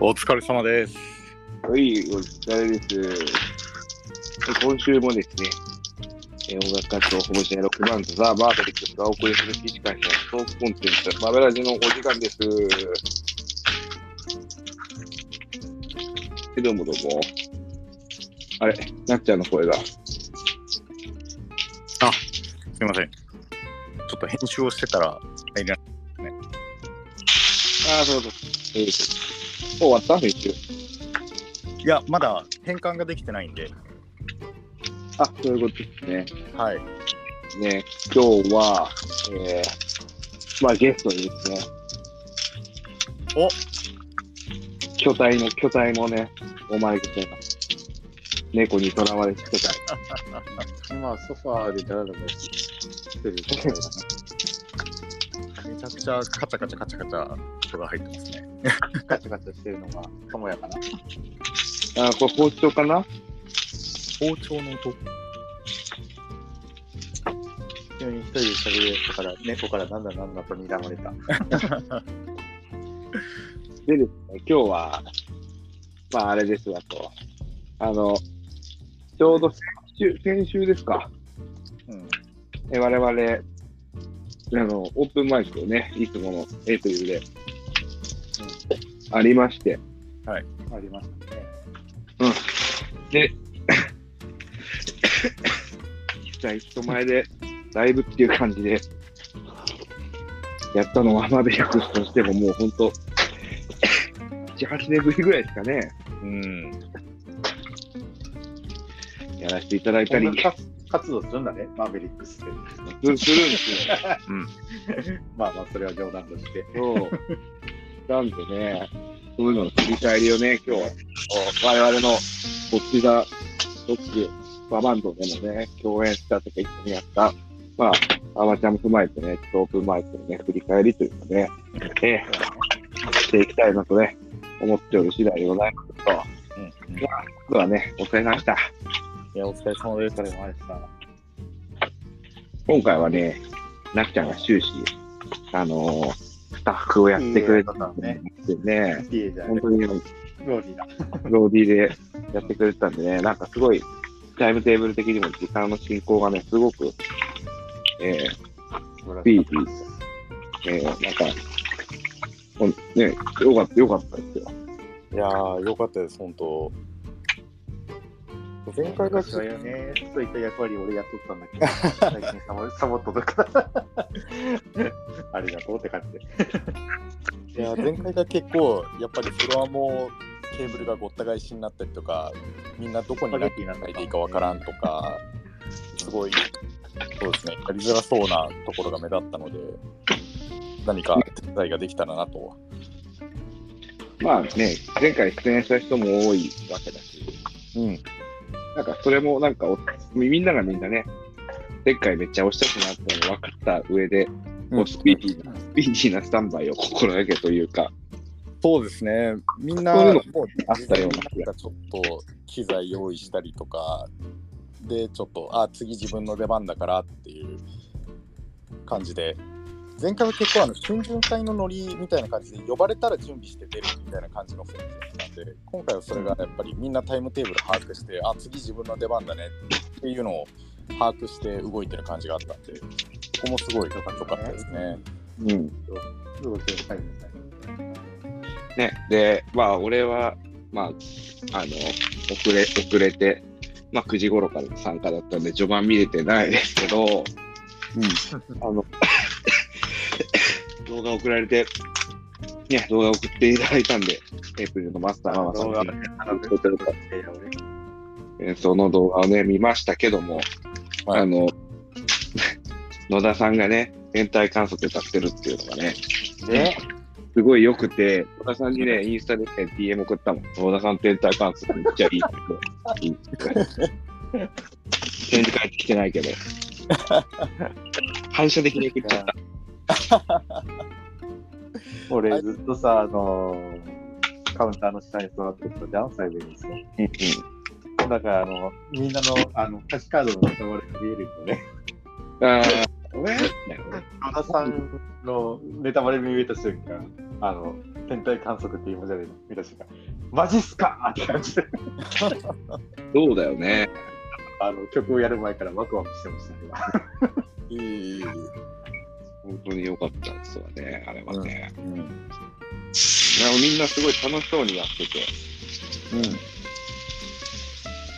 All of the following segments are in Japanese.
お疲れ様です。はい、お疲れです。今週もですね、えー音楽活動保護者やロックバンドザ・バーベリックスがお送りする記事会社トークコンテンツ、バベラジのお時間です。えどうもどうも。あれ、なっちゃんの声が。すみません。ちょっと編集をしてたら入れなああ、そうそう。え終わった？編集。いや、まだ変換ができてないんで。あ、そういうことですね。はい。ね、今日は、えー、まあゲストにですね、お巨体の、巨体もね、お招きしてます。猫にとらわれて巨体。今、ソファーでダラダラしてる？めちゃくちゃカチャカチャカチャカチャ人が入ってますね。ガチャガチャしてるのが、ともやかな。あ、これ包丁かな？包丁の音急に一人で喋りたから、猫からなんだなんだと睨まれた。でですね、今日は、まああれですわと。あの、ちょうど先週、先週ですか。うん。え我々、あの、オープンマイクをね、いつものエイプリルで、ありまして、ありましたね。で、実際人前でライブっていう感じで、やったのはマベリックスとしてももう本当、7、8年ぶりぐらいですかね、うん。やらせていただいたり活活動するんだね、マーベリックスって。すするんですよ。まあまあ、それは冗談として。そう。なんでね、そういうのの振り返りをね、今日は、我々のこっちだ、ロック、ババンドでもね、共演したとか一緒にやった、まあ、アマチュアも踏まえてね、オープンマイクのね、振り返りというかね、ええしていきたいなとね、思っておる次第でございますと、うん、今日はね、お疲れ様でした。いや、お疲れ様です。それもあれさ、今回はね、なっちゃんが終始、あのースタッフをやってくれたんでね。本当にローリーだ。ローディーでやってくれてたんでね、なんかすごい、タイムテーブル的にも時間の進行がね、すごく、えー、スピーディーで、えー、なんか、ね、よかった、よかったですよ。いやー、よかったです、本当。前回が昔はよね、そういった役割を俺やっとったんだけど、最近サボサボっとるから。ありがとうって感じで。いや前回が結構やっぱりフロアもケーブルがごった返しになったりとかみんなどこに何がいていいかわからんとかすごいそうですねやりづらそうなところが目立ったので何か手伝いができたらなとまあね、前回出演した人も多いわけだし、うんなんかそれもなんかお、みんながみんなね、前回めっちゃ押したくなったの分かった上で、こうスピーディーな、スピーディーなスタンバイを心がけというか、そうですね。みんなそういうのもうあったような気なんかちょっと機材用意したりとか。でちょっとあ次自分の出番だからっていう感じで前回は結構あの春巡会のノリみたいな感じで呼ばれたら準備して出るみたいな感じの雰囲気だったんで今回はそれがやっぱりみんなタイムテーブル把握してあ次自分の出番だねっていうのを把握して動いてる感じがあったんでここもすごい良かったですね。うん。はいね、で、まあ、俺は、まあ、あの、遅れ、遅れて、まあ、9時頃から参加だったん。で、序盤見れてないですけど、うん。あの、動画送られて、ね、動画送っていただいたんで、エイプリルのマスターママさんに、あの送ってくださいえーその動画をね、見ましたけども、はいあの、野田さんがね、天体観測歌ってるっていうのがね、ね、すごい良くて、野田さんにね、インスタでね、DM 送ったもん。野田さん天体観測めっちゃいいって。いいって展示会ってきてないけど。反射的に送っちゃった。俺ずっとさ、あのー、カウンターの下に座ってたじゃん、サイドにさ。だから、あの、みんなの、あの、歌詞カードのネタバレが見えるよね。ああ、ね野田さんのネタバレ見えた瞬間、あの、天体観測っていう文字で見た瞬間、マジっすか？って感じで、そうだよね。あの曲をやる前からワクワクしてましたね。いい本当に良かったですわね、あれはね。うん。いやみんなすごい楽しそうにやってて。うん。い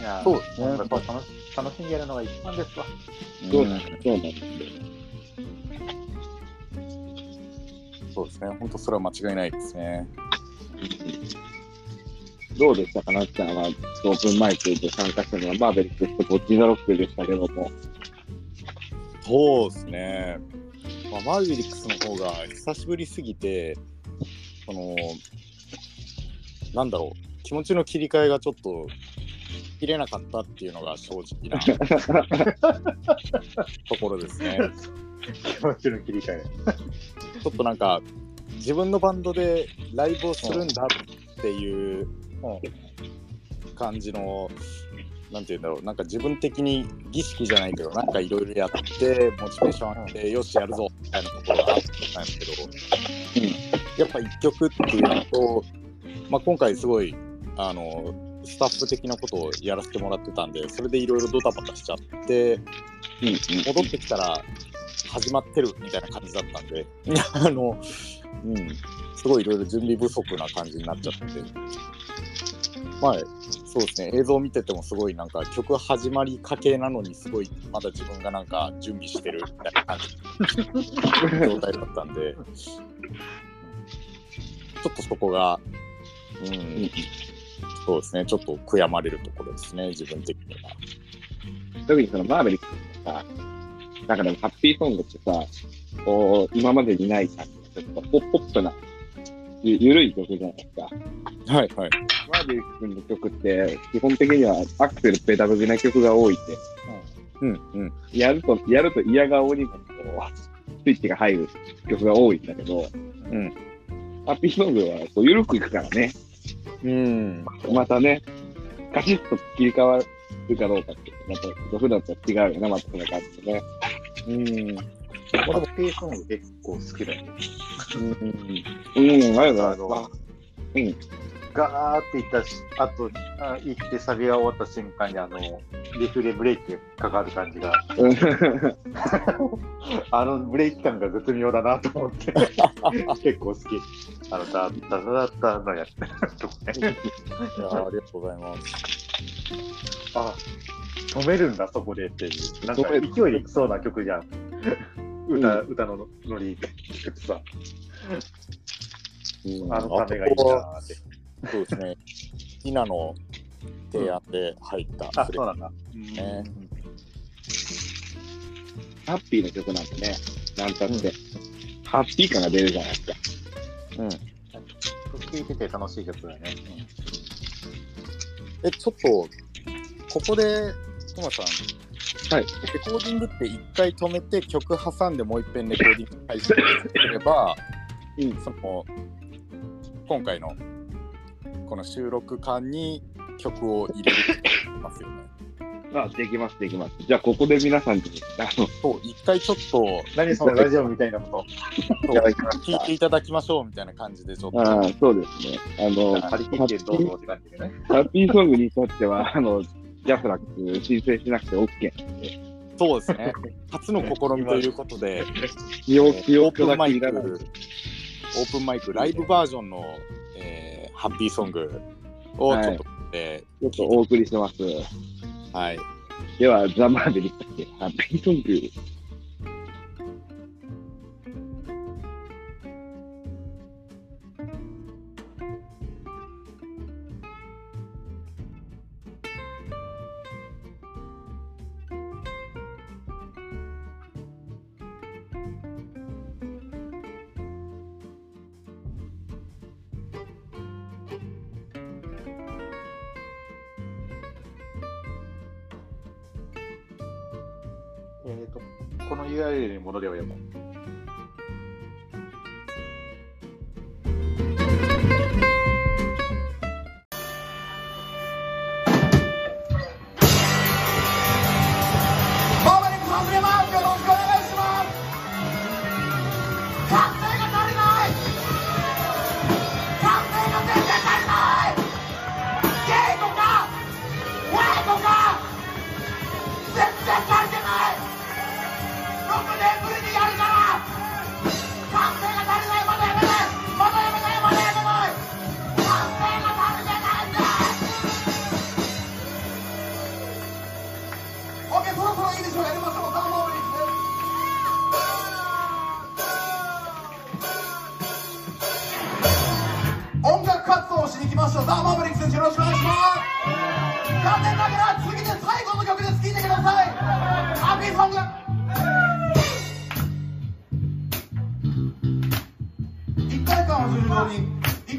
やそうですねやっぱ楽し楽しんでやるのが一番ですわ。そうなんですそうなんですよ。そうですね。本当それは間違いないですね。どうでしたかなっちゃんは、オープンマイクで参加したのは、マーベリックスとボッチザロックでしたけども。そうですね。まあ、マーヴェリックスの方が久しぶりすぎて、その、なんだろう、気持ちの切り替えがちょっと切れなかったっていうのが正直な ところですね。気持ちの切り替え。ちょっとなんか、自分のバンドでライブをするんだっていう感じの、なんて言うんだろう、なんか自分的に儀式じゃないけど、なんかいろいろやって、モチベーション上げて、よし、やるぞみたいなところがあったんですけど、うんやっぱ一曲っていうのと、まあ、今回すごい、あの、スタッフ的なことをやらせてもらってたんで、それでいろいろドタバタしちゃって、戻ってきたら始まってるみたいな感じだったんで、あの、うん、すごいいろいろ準備不足な感じになっちゃって。まあ、そうですね、映像を見ててもすごいなんか曲始まりかけなのにすごいまだ自分がなんか準備してるみたいな感じ状態だったんで、ちょっとそこが、うん、そうですね、ちょっと悔やまれるところですね、自分的には。特にそのマーベリックスのさ、なんかでもハッピーソングってさ、こう、今までにない感じ、ちょっとポッポップな、ゆゆるい曲じゃないですか。はいはい。マーベリックスの曲って、基本的にはアクセルペダルな曲が多いって、うんうん。やると、やると嫌顔にもこう、スイッチが入る曲が多いんだけど、うんハッピーソングはこう緩くいくからね、うん。またね、カチッと切り替わるかどうかって、また普段とは違うよね、またその感じでね。うん。俺もペーソング結構好きだよね。うん、あれだ、あのまあうん、ガーっていったし、あと、あ行ってサビが終わった瞬間に、あの、リフレブレーキがかかる感じが、あのブレーキ感が絶妙だなと思って、結構好き。あの、ダッダダダッダのやつとかね。いやーありがとうございます。あ、止めるんだ、そこでっていう。なんか勢いでいきそうな曲じゃん。歌、歌のノリ聞くとさ、うんあのためがいいなーって。そうですね。イナの提案で入ったあ、そうなんだ。ねハッピーな曲なんでね、なんたって、ハッピー感が出るじゃないですか。うん。聴いてて楽しい曲だよね。え、ちょっと、ここで、トマさん、はい。レコーディングって一回止めて曲挟んでもう一遍レコーディング開始すれば、うんその、今回のこの収録間に曲を入れますよね。あ、できます、できます。じゃあ、ここで皆さんに、あの、そう、一回ちょっと何そのラジオみたいなこと。聞いていただきましょうみたいな感じでちょっと。ああ、そうですね。あの。ハッピーソングにとっては、あの、ジャスラック申請しなくて OK。そうですね。初の試みということで、オープンマイク、けいらない。オープンマイク、ライブバージョンの、えーハッピーソングをちょっと、えちょっとお送りしてます。ーはい。では、ザ・マーベリックス、ハッピーソング。えーと、この URL に戻ればよも。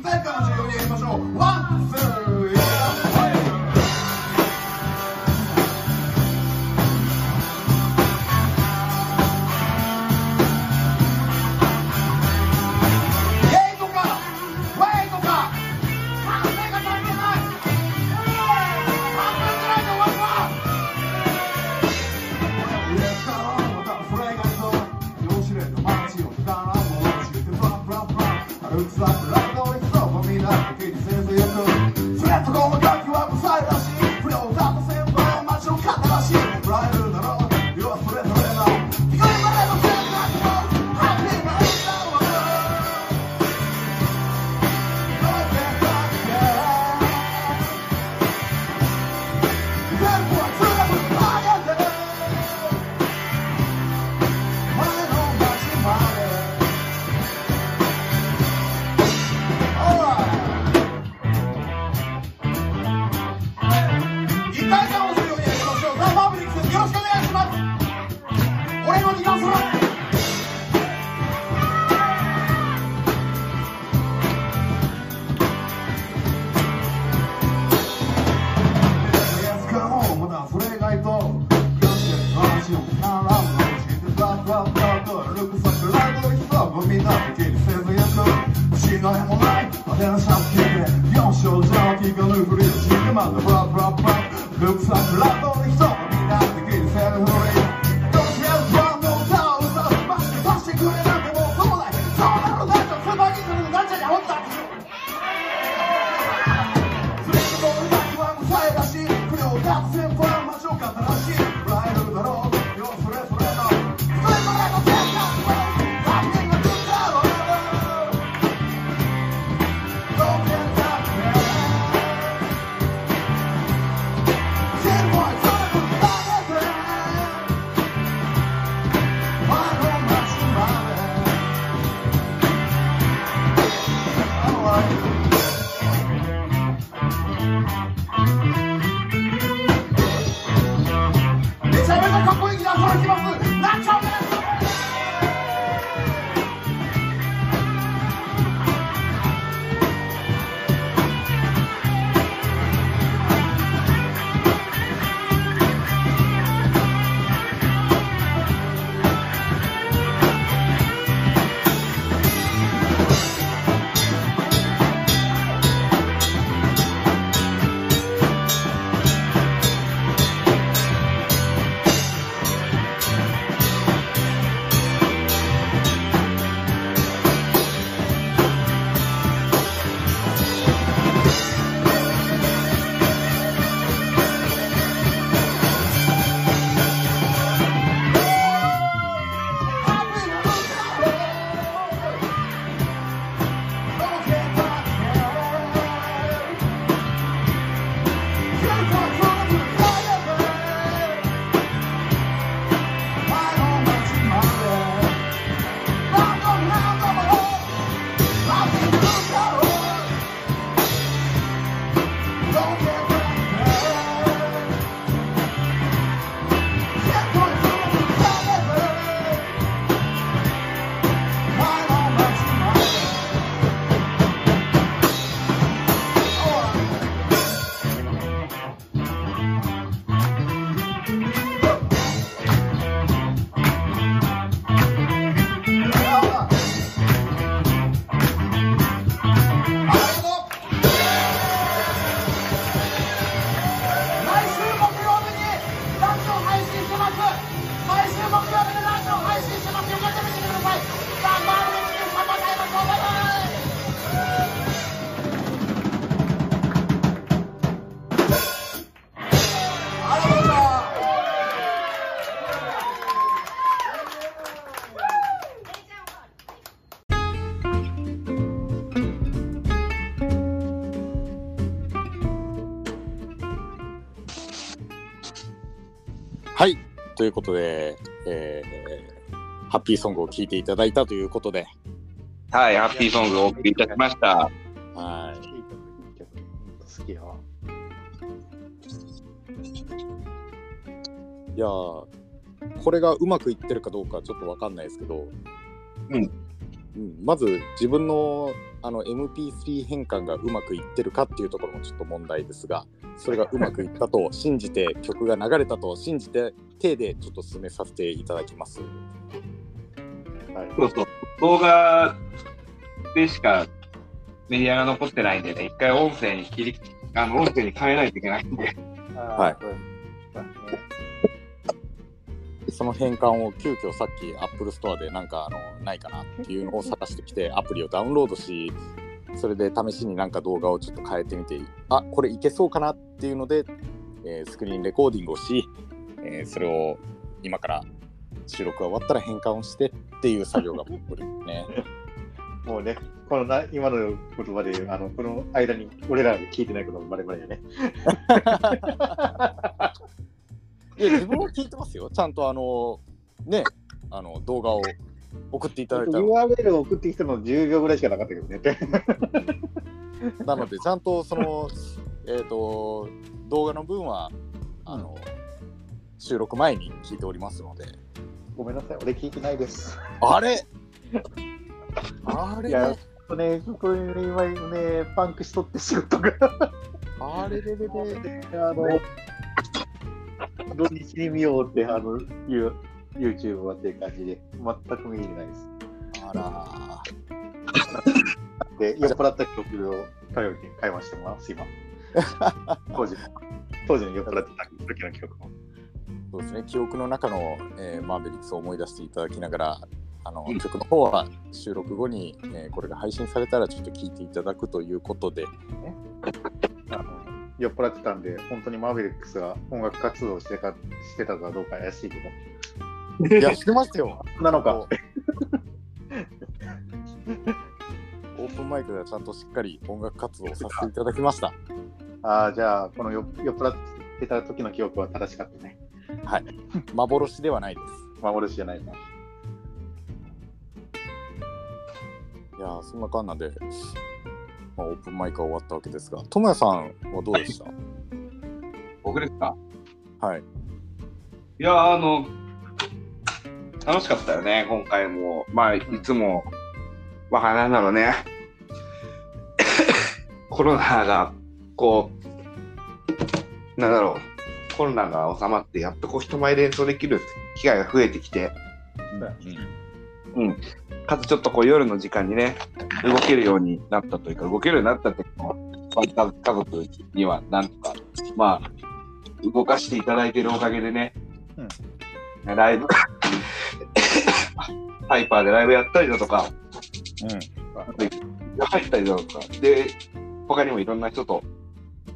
体感を重要にということで、えーハッピーソングを聴いていただいたということで、はい、ハッピーソングをお送りいたしました。はい。いい曲、いい曲。好きよ。いやーこれがうまくいってるかどうかちょっとわかんないですけど、うんうんまず自分のあの MP3 変換がうまくいってるかっていうところもちょっと問題ですがそれがうまくいったと信じて曲が流れたと信じて手でちょっと進めさせていただきます。はい。そうそう。動画でしかメディアが残ってないんでね、一回音声に切り、あの、音声に変えないといけないんで。はいその変換を急遽さっき Apple Store でなんかあのないかなっていうのを探してきてアプリをダウンロードしそれで試しになんか動画をちょっと変えてみてあこれいけそうかなっていうので、えースクリーンレコーディングをし、えーそれを今から収録が終わったら変換をしてっていう作業が起こるね。もうね、このな今の言葉で、あのこの間に俺らが聞いてないこともバレバレよね。いや自分は聞いてますよちゃんとあのねあの動画を送っていただいたの URL を送ってきたの10秒ぐらいしかなかったけどね。なので、ちゃんとその、えっ、と、動画の分は、あの、収録前に聞いておりますので。ごめんなさい、俺聞いてないです。あれ？あれいやね、これね、今ね、パンクしとって仕事が。あれれれれ。あの、土日に見ようって、あの、いう YouTube はっていう感じで、全く見入れないです。あらで、酔っ払った曲を頼りに会話してます、今。当時の、当時の酔っ払ってた時の曲も。そうですね、記憶の中の、えーマーベリックスを思い出していただきながら、あの曲の方は収録後に、えーこれが配信されたらちょっと聞いていただくということで、あ の酔っ払ってたんで、本当にマーベリックスが音楽活動してかしてたかどうか怪しいけど。いや、してましたよ。なのか。オープンマイクではちゃんとしっかり音楽活動をさせていただきました。ああ、じゃあ、この酔酔っ払ってた時の記憶は正しかったね。幻ではないです。幻じゃないな。いやーそんなかんなで、まあ、オープンマイクは終わったわけですが、智也さんはどうでした？僕ですか？いはい。や、あの、楽しかったよね、今回も。まあ、いつも、まあ、なんだろうね。コロナが、こう、なんだろう、コロナが収まって、やっとこう人前で演奏できる機会が増えてきて、かつちょっとこう夜の時間にね、動けるようになったというか、動けるようになったっていう家族にはなんとか、まあ、動かしていただいているおかげでね、ライブ、ハイパーでライブやったりだとか、入ったりだとか、で、他にもいろんな人と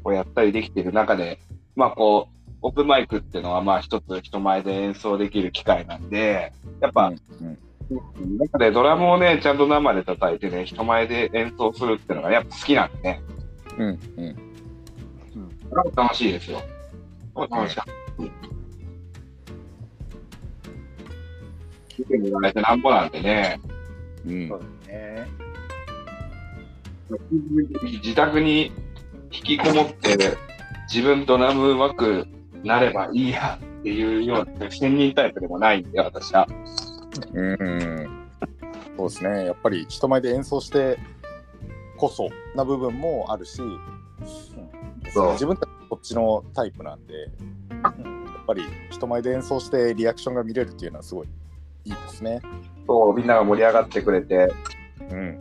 こうやったりできている中で、まあこう、オープンマイクっていうのはまあ一つ人前で演奏できる機会なんで、やっぱ、うん中でドラムをね、ちゃんと生で叩いてね、人前で演奏するっていうのがやっぱ好きなんでね、うんうんこれは楽しいですよ。楽しかった。見てもらえてなんぼなんでね、うんそうですね。自宅に引きこもって、自分ドラムうまくなればいいやっていうような専任タイプでもないんで、私は。うんそうですね、やっぱり人前で演奏してこそな部分もあるし、そう自分たちこっちのタイプなんで、やっぱり人前で演奏してリアクションが見れるっていうのはすごいいいですね。そう、みんなが盛り上がってくれて、うん。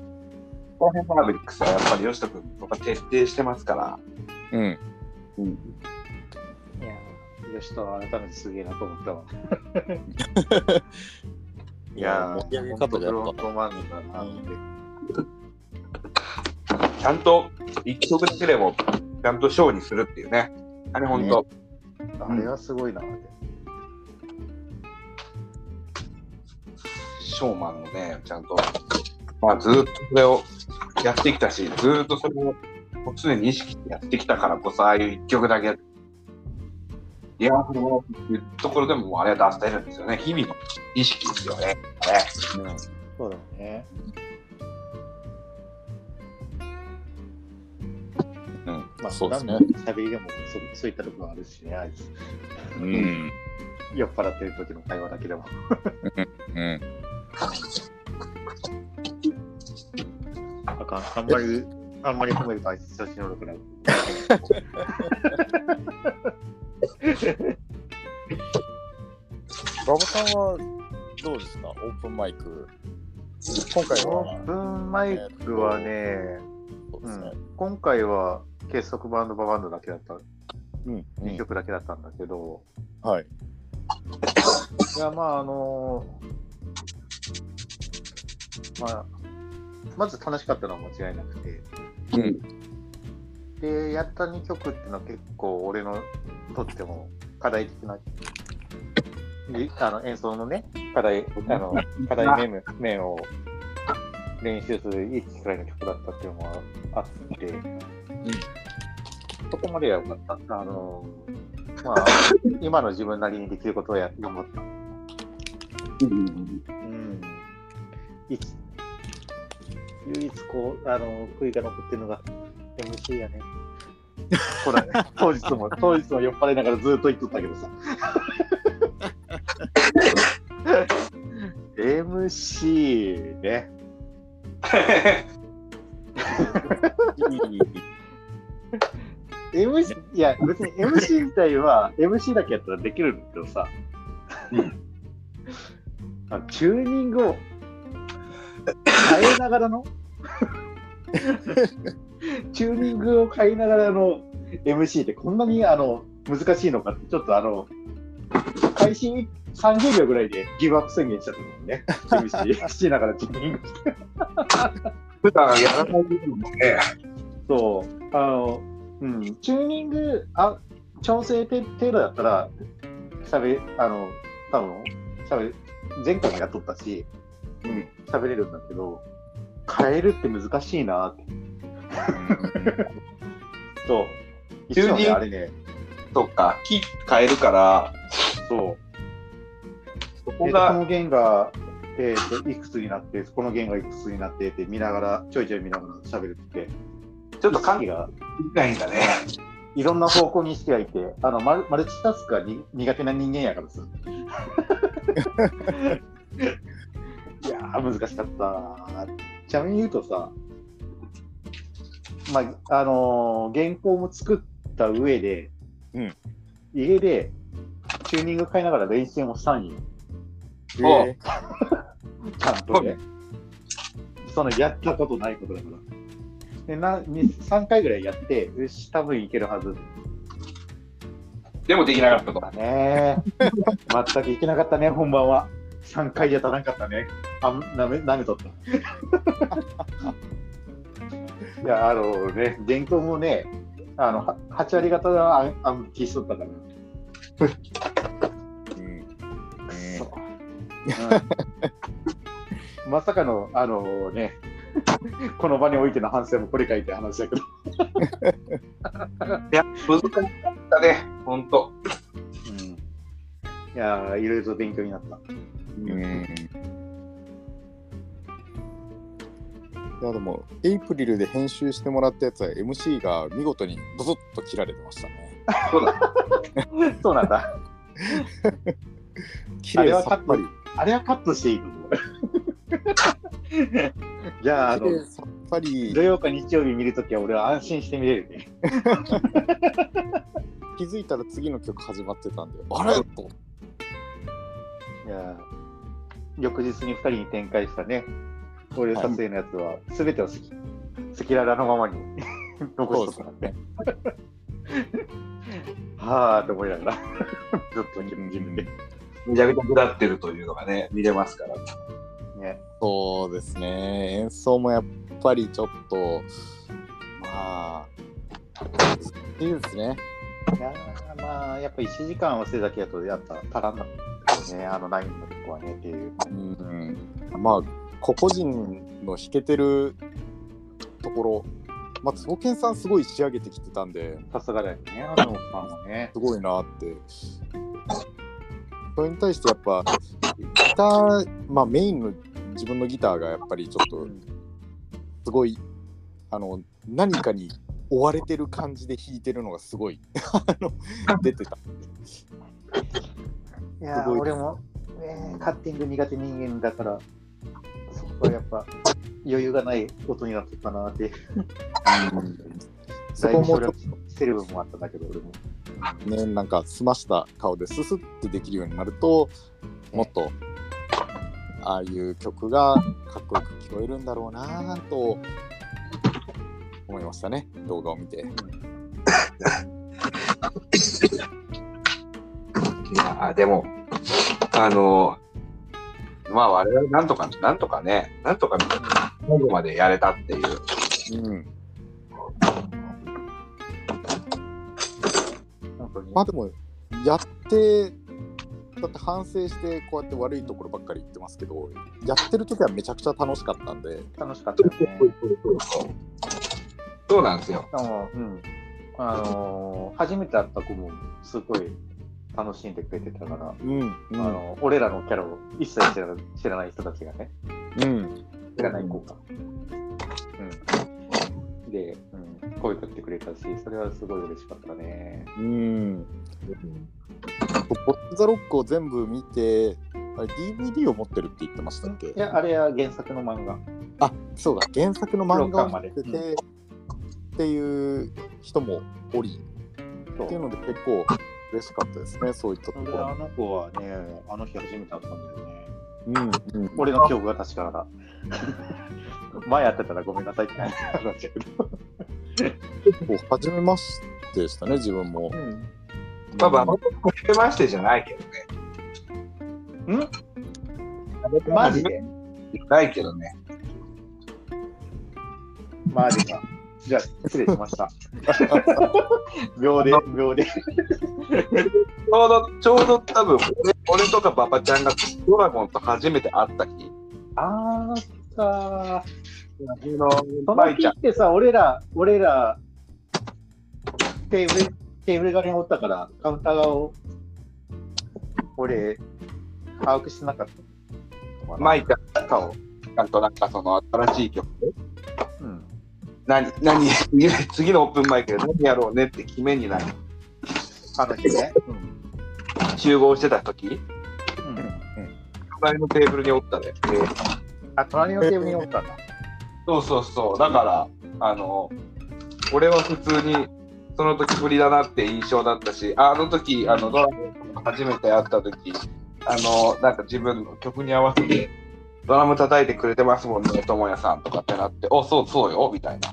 この辺マーベリックスはやっぱり吉田君とか徹底してますから。うん。うん。いや、吉田は改めてすげえなと思ったわ。いやー、盛り上げ方でやっ本ぱ、当マンだなって。ちゃんと一曲だけでも、ちゃんとショーにするっていうね。あれ本当、あれはすごいなって。ショーマンのね、ちゃんと、まあずーっとそれをやってきたし、ずーっとそれを常に意識してやってきたからこそ、ああいう一曲だけリハーサルもっていうところでもあれは出せるんですよね。日々の意識ですよね。ねそうだよね。うん、まあ、そうですね。喋りでもそそういったところあるしね、あいつ。うん。酔っ払ってる時の会話だけでも。うん。あかん、あんまり、あんまり褒めるとあいつ調子乗るくなる。馬場さんはどうですか？オープンマイク。今回オはー、プンマイクはね、うんそうですね。、今回は結束バンドババンドだけだった、うん。う2ん曲だけだったんだけど、はい。いや、まあ、あのまあ、まず楽しかったのは間違いなくて、うん。で、やった2曲っていうのは結構俺のとっても課題的な、りあの演奏のね、課題、あの、課題面面 を練習するいい機会の曲だったっていうのもあって、そこまでは良かった。あの、まあ、今の自分なりにできることをや頑張った。うん。いつ唯一こう、あの、悔いが残ってるのが MC やね。ほら、当日も、当日も酔っ払いながらずっと言っとったけどさ。MC ね。MC、いや、別に MC 自体は、MC だけやったらできるんだけどさ、あのチューニングを変えながらの、チューニングを変えながらの MC ってこんなにあの難しいのかって、ちょっとあの、開始30秒ぐらいでギブアップ宣言しちゃったもんね、MC しながらチューニング。して。普段やらない部分もね、そう、あの、うん、チューニング、あ調整程度だったら、しゃべ、あの、多分しゃべ、前回もやっとったし、うん、喋れるんだけど、変えるって難しいなって。そう。チューあれね、そっか、キー変えるから、そう。そここが、の弦が、えー、といくつになって、この弦がいくつになってって見ながら、ちょいちょい見ながら喋るって、ちょっと関係がないんだね。いろんな方向に意識がいて、あのマルマルチタスクがに苦手な人間やからさ。いやー、難しかった。ちなみに言うとさ、まあ、あのー原稿も作った上で、うん家でチューニング変えながら練習もしたんよ。おえ ちゃんとね。そのやったことないことだから。でなに3回ぐらいやって、よし、多分いけるはず。でもできなかったと。だね。全くいけなかったね、本番は。3回じゃ足らんかったね。あんなめ、なめとった。いや、あのね、原稿もね、あの、は8割方は暗暗記しとったから。うんくそ。うんまさかの、あのね、この場においての反省もこれかいって話だけど。いや、難しかったね、ほんと。うん、いやー、いろいろと勉強になった。うんいやでもエイプリルで編集してもらったやつは MC が見事にボソッと切られてましたね。そうだ。そうなんだ。綺麗さっぱり。あれはカットしていいと思う。じゃあ、あのさっぱり土曜か日曜日見るときは俺は安心して見れるね。気づいたら次の曲始まってたんで、あれ？と。いやー翌日に2人に展開したね、これ撮影のやつは、すべてを赤赤裸々のままに 残しとったからね。はぁーと思いながら、ずっと自分自分で。めちゃくちゃ下ってるというのがね、見れますから。ね、そうですね。演奏もやっぱりちょっと、まあ、いいですね。いやーまあ、やっぱ1時間忘れだけだと、やっぱ足らんなね、あのラインのとこはねっていう。うん、まあ、個々人の弾けてるところまあ、坪健さんすごい仕上げてきてたんで、さすがだよね、あのさんはね。すごいなって。それに対してやっぱ、ギター、まあメインの自分のギターがやっぱりちょっと、すごい、あの、何かに追われてる感じで弾いてるのがすごいあの出てた。いやー、すごい俺も、ね、カッティング苦手人間だから、そこはやっぱ余裕がない音になってたなって、そこもちょっだいぶしてる部分もあったんだけど、俺も。とね、なんか澄ました顔でススってできるようになると、もっと、ああいう曲がかっこよく聞こえるんだろうなぁと思いましたね、動画を見て。いやーでも、あのまあ我々なんとか、なんとかね、なんとか最後までやれたっていう。うん。まあでも、やって、だって反省してこうやって悪いところばっかり言ってますけど、やってる時はめちゃくちゃ楽しかったんで、楽しかったよね。そうなんですよ。あの、うん。あのー初めて会った子もすごい楽しんでくれてたから、うん、うん、あの俺らのキャラを一切知らない知らない人たちがね、うん、知らない子か。うん。で、うん、声かけてくれたし、それはすごい嬉しかったね。うん。ボッツ・ザ・ロックを全部見て、あれ DVD を持ってるって言ってましたっけ？いや、あれは原作の漫画。あそうだ、原作の漫画を持ってて、六巻までっていう人もおり、っていうので結構嬉しかったですね、そういったとこで、ろあ。の子はね、あの日初めて会ったんだよね。うん、うん。俺の記憶が確かだ。前やってたらごめんなさいって感じになっちゃうけど。結構初めましてでしたね、自分も。まあまあ、初めましてじゃないけどね。ん？マジで？ないけどね。マジか。じゃあ、失礼しました。秒で、秒で。ちょうど、ちょうど多分俺、俺とか馬場ちゃんがドラゴンと初めて会った日。あーかあのその舞ちゃん。日ってさ、俺ら、俺ら、テーブル、テーブル側におったから、カウンター側を、俺、把握してなかったのかな。舞ちゃんと、ちゃんとなんかその新しい曲うん。何、何、次 次のオープンマイクで何やろうねって決めになり、話ね。集合してた時、うん。うん。隣のテーブルにおったで。であ、隣のテーブルにおったんだ。そうそうそう。だから、あの、俺は普通に、その時ぶりだなって印象だったし、あの時、あの、ドラゴンと初めて会った時、あの、なんか自分の曲に合わせて、ドラム叩いてくれてますもんね、智也さんとかってなって、お、そうそうよ、みたいな。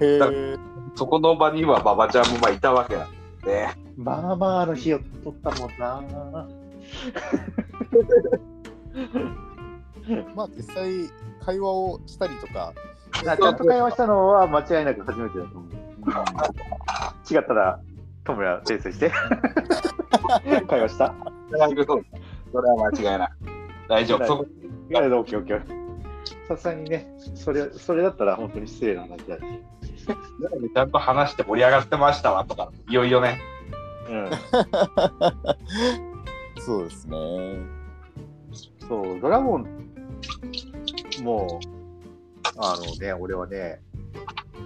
へそこの場には馬場ちゃんもまあいたわけなんで、まあまあ、あの日を取ったもんな。まあ実際会話をしたりとか、ちゃんと会話したのは間違いなく初めてだと思う。違ったら、友也訂正して。会話した そうそれは間違いない。大丈夫。オッケーオッケー。さすがにね、それ、それだったら本当に失礼な話だし。ちゃんと話して盛り上がってましたわとか、いよいよね。うん。そうですね。そう、ドラゴンもう、あのね、俺はね、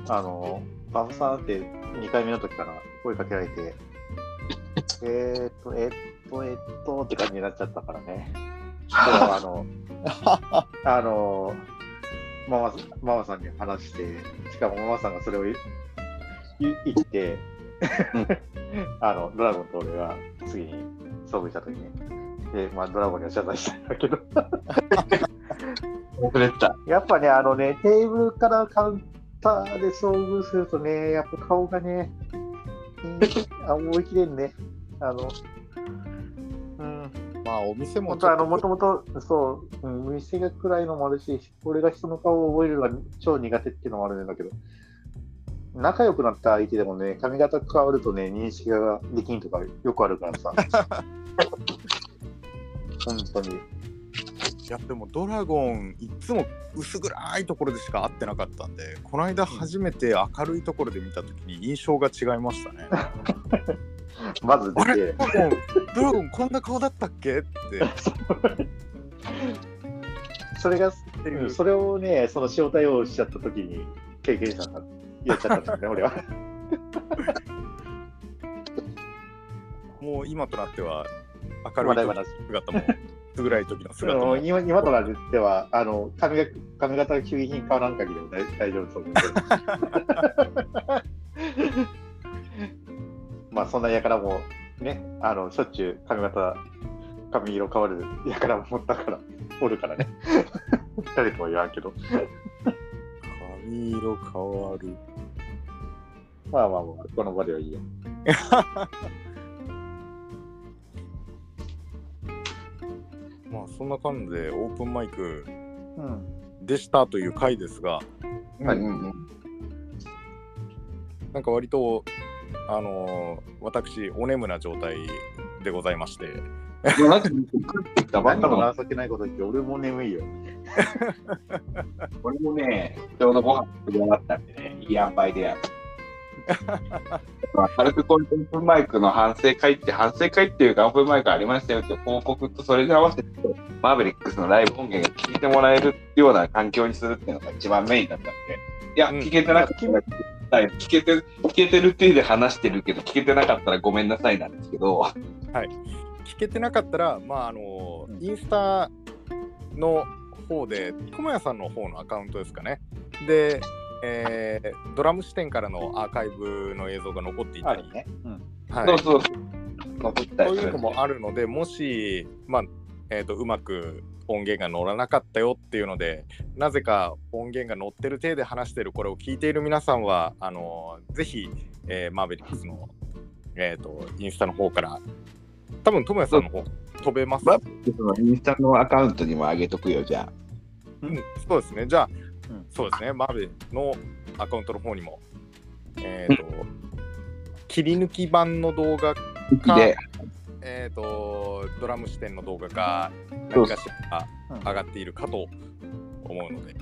あの、バフさんって2回目の時から声かけられて、えーっと、えーっと、えーっとって感じになっちゃったからね。あの、あの、ママママさんに話して、しかもママさんがそれを言って、あの、ドラゴンと俺が次に遭遇した時に、で、まあ、ドラゴンには謝罪したんだけど、忘れてた。やっぱね、あのね、テーブルからカウンターで遭遇するとね、やっぱ顔がね、思い切れんね。あの、うん、まあお店も本当あの、もともと、そう、うん、店が暗いのもあるし、俺が人の顔を覚えるのが超苦手っていうのもあるんだけど、仲良くなった相手でもね、髪型変わるとね、認識ができんとかよくあるからさ。本当に。いやでもドラゴンいつも薄暗いところでしか会ってなかったんでこの間初めて明るいところで見た時に印象が違いましたね まず出てドラゴンドラゴンこんな顔だったっけ？って それが、それをね、その招待をしちゃった時に経験者が言っちゃったんですね、俺は。もう今となっては明るい。姿も薄暗い時のあ姿もの今今となっては、あの髪が髪型が急品買わなんかでも大大丈夫そうです。まあそんなやからもね、あのしょっちゅう髪型、髪色変わるやからも持ったから、おるからね。誰とは言わんけど。髪色変わるまあまあまあ、この場ではいいよ。まあそんな感じでオープンマイクうん。でしたという回ですがはいうんうんなんか割とあのー私お眠な状態でございましてうん。なんか、食ったのも情けないこと言って、俺も眠いよ。俺もね、ちょうどご飯食べ終わったんでね、いい塩梅でやる。まあ軽くこういうオープンマイクの反省会って、反省会っていうか、オープンマイクありましたよって報告と、それに合わせて、マーベリックスのライブ音源が聞いてもらえるような環境にするっていうのが一番メインだったんで、いや、うん聞けてなかったら、はい。聞けてる、聞けてる体で話してるけど、聞けてなかったらごめんなさいなんですけど、聞けてなかったらまああのーインスタの方でともやさんの方のアカウントですかね。で、えードラム視点からのアーカイブの映像が残っていたり、ね。うん。はい。そうそう、残ったりするそういうのもあるので、もし、まあえー、とうまく音源が乗らなかったよっていうので、なぜか音源が乗ってる体で話してるこれを聞いている皆さんは、あのぜひ、えーマーベリックスの、えー、とインスタの方から、多分、ともやさんの方飛べます？マーベリックスのインスタのアカウントにも上げとくよ、じゃあ。うん、そうですね。じゃあ、うんそうですね。マーベのアカウントの方にも、えっ、と、切り抜き版の動画か、で、えっ、と、ドラム視点の動画がそう何かしらうん上がっているかと思うので、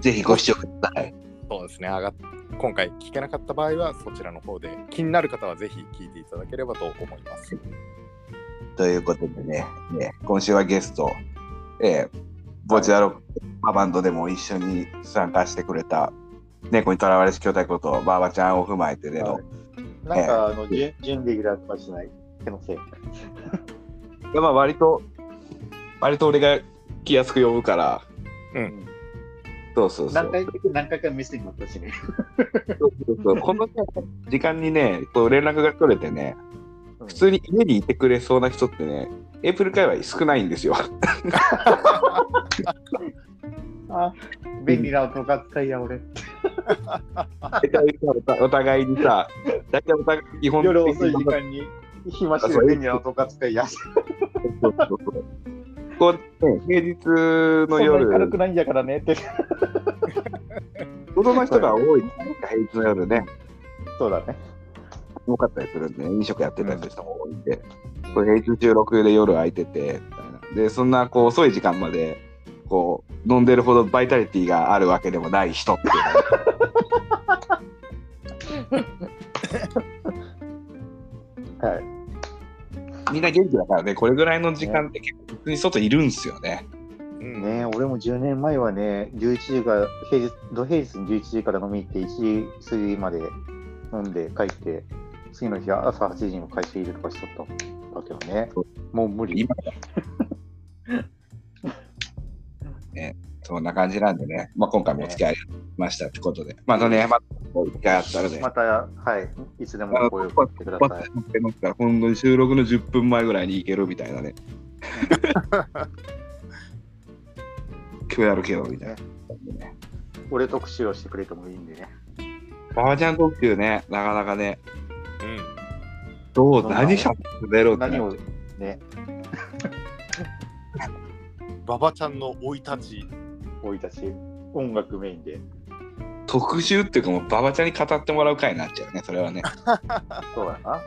ぜひご視聴ください。そうですね。上がっ今回聞けなかった場合は、そちらの方で気になる方はぜひ聞いていただければと思います。ということでね、ね今週はゲスト、えー、ボチアロック、バンドでも一緒に参加してくれた、猫にとらわれし兄弟こと、バーバちゃんを踏まえてでの、はいなんか、あの、準準レギュラーとかしない気のせい。いやまあ割と、割と俺が気安く呼ぶから、うんそうそうそう。何回何回かミスになったしね。そうそうそうこの時間にね、こう連絡が取れてね、普普通に家にいてくれそうな人ってね、エイプル界隈少ないんですよ。あ便利な音が使いや、俺。お互いにさ、大体お互い基本夜遅い時に間に暇してる便利な音が使いや。そうそうそうこう、ね、平日のそんなに軽夜、くないんやからねって。子供の人が多い、平日の夜ね、そうだね。多かったりするんで、ね、飲食やってたりする人も多いんで、これ平日収録で夜空いてて、みたいな。で、そんなこう遅い時間まで、こう、飲んでるほどバイタリティがあるわけでもない人っていう はい。みんな元気だからね、これぐらいの時間って結構普通に外いるんですよね。うんね俺も10年前はね、11時から、平日、土平日に11時から飲み行って、1時過ぎまで飲んで帰って、次の日は朝8時にも会社いるとかしとったわけよね。もう無理。今 ね、そんな感じなんでね、まあ、今回もお付き合いましたってことで、またね、またお付き合いあったらね、また、はい、いつでも声をかけてください。ってますから、本当に収録の10分前ぐらいに行けるみたいなね。今日やるけど、みたいな。ね、俺特集をしてくれてもいいんでね。ババちゃん特集ね、なかなかね、うん。どう、何しゃべろうって何をね、馬場ちゃんの生い立ち。生い立ち、音楽メインで。特集っていうか、もうババちゃんに語ってもらう回になっちゃうね、それはね。そうだな。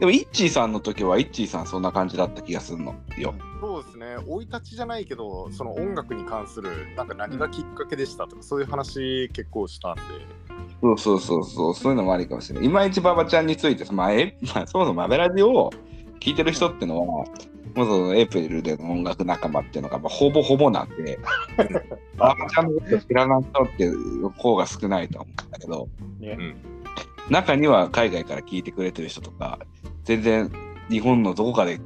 でも、イッチーさんの時は、イッチーさんそんな感じだった気がするのよ。そうですね生い立ちじゃないけどその音楽に関するなんか何がきっかけでしたとかそういう話結構したんでそうそうそうそう、そういうのもありかもしれない。いまいち馬場ちゃんについて、まあ、えまあ、そもそもマベラジオを聞いてる人ってのは、もうそのエイプリルでの音楽仲間っていうのが、まあ、ほぼほぼなんで、馬場ちゃんのこと知らない人っていう方が少ないと思うんだけど、ね。中には海外から聞いてくれてる人とか、全然日本のどこかで、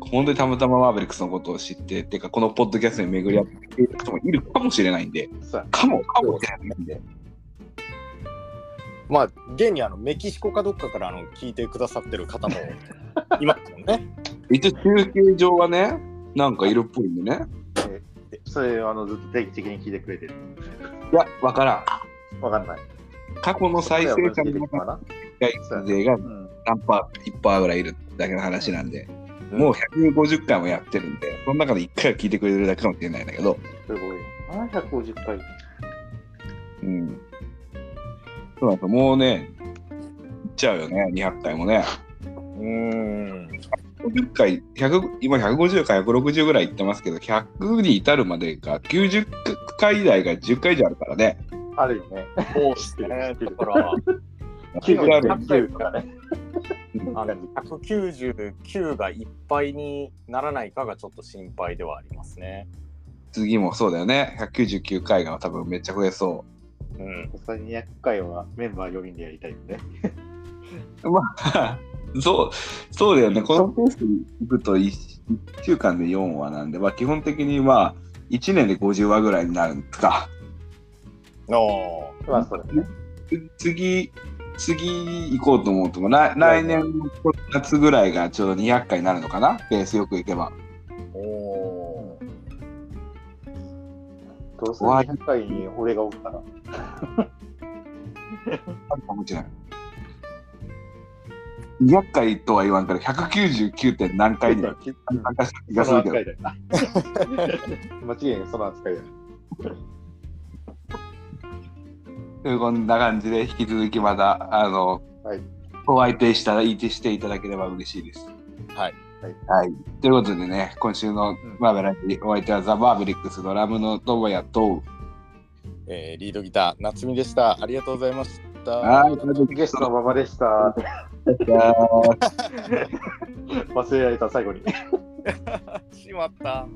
本当にたまたまマーベリックスのことを知って、っていうか、このポッドキャストに巡り合っている人もいるかもしれないんで、そうやかも、かもしれないんで。まあ現にあのメキシコかどっかからあの聞いてくださってる方もいますもんね 一応中継上はね、なんかいるっぽいんでね。でそれあのずっと定期的に聞いてくれてる？いや、わからん。わかんない。過去の再生者のるかな？回勢がうん。何パー、1パーぐらいいるだけの話なんで、うんもう150回もやってるんで、その中で1回は聞いてくれるだけかもしれないんだけど、すごいよ。750回。うん。そうなんもうね、いっちゃうよね、200回もね。うーん50回、100今150回、160ぐらいいってますけど、100に至るまでが90回台が10回以上あるからね。あるよね。そうですねだから9ある90とかね。あの199がいっぱいにならないかがちょっと心配ではありますね。次もそうだよね。199回が多分めっちゃ増えそうん、さすがに200回はメンバー4人でやりたいよね。う。まあ、そう、そうだよね。このペースでいくと 1, 週間で4話なんで、まあ基本的にまあ1年で50話ぐらいになるんですか。おまあ、そうだね。次、次行こうと思うと、来来年の夏ぐらいがちょうど200回になるのかな？ペースよくいけば。ーおどうせ200回に俺がおったら。あるかもしれない。200回とは言わんから199点何回には参加した気がするけど。間違いない、その扱いだよ。こんな感じで引き続きまた、あの、はいお相手したら、いてしていただければ嬉しいです。はい。はい。ということでね、今週のマーベラジ、お相手はザ・バーベリックスドラムのトモヤと、えーリードギター夏美でした。ありがとうございました。はい、ゲストのままでした。忘れられた最後に。しまった。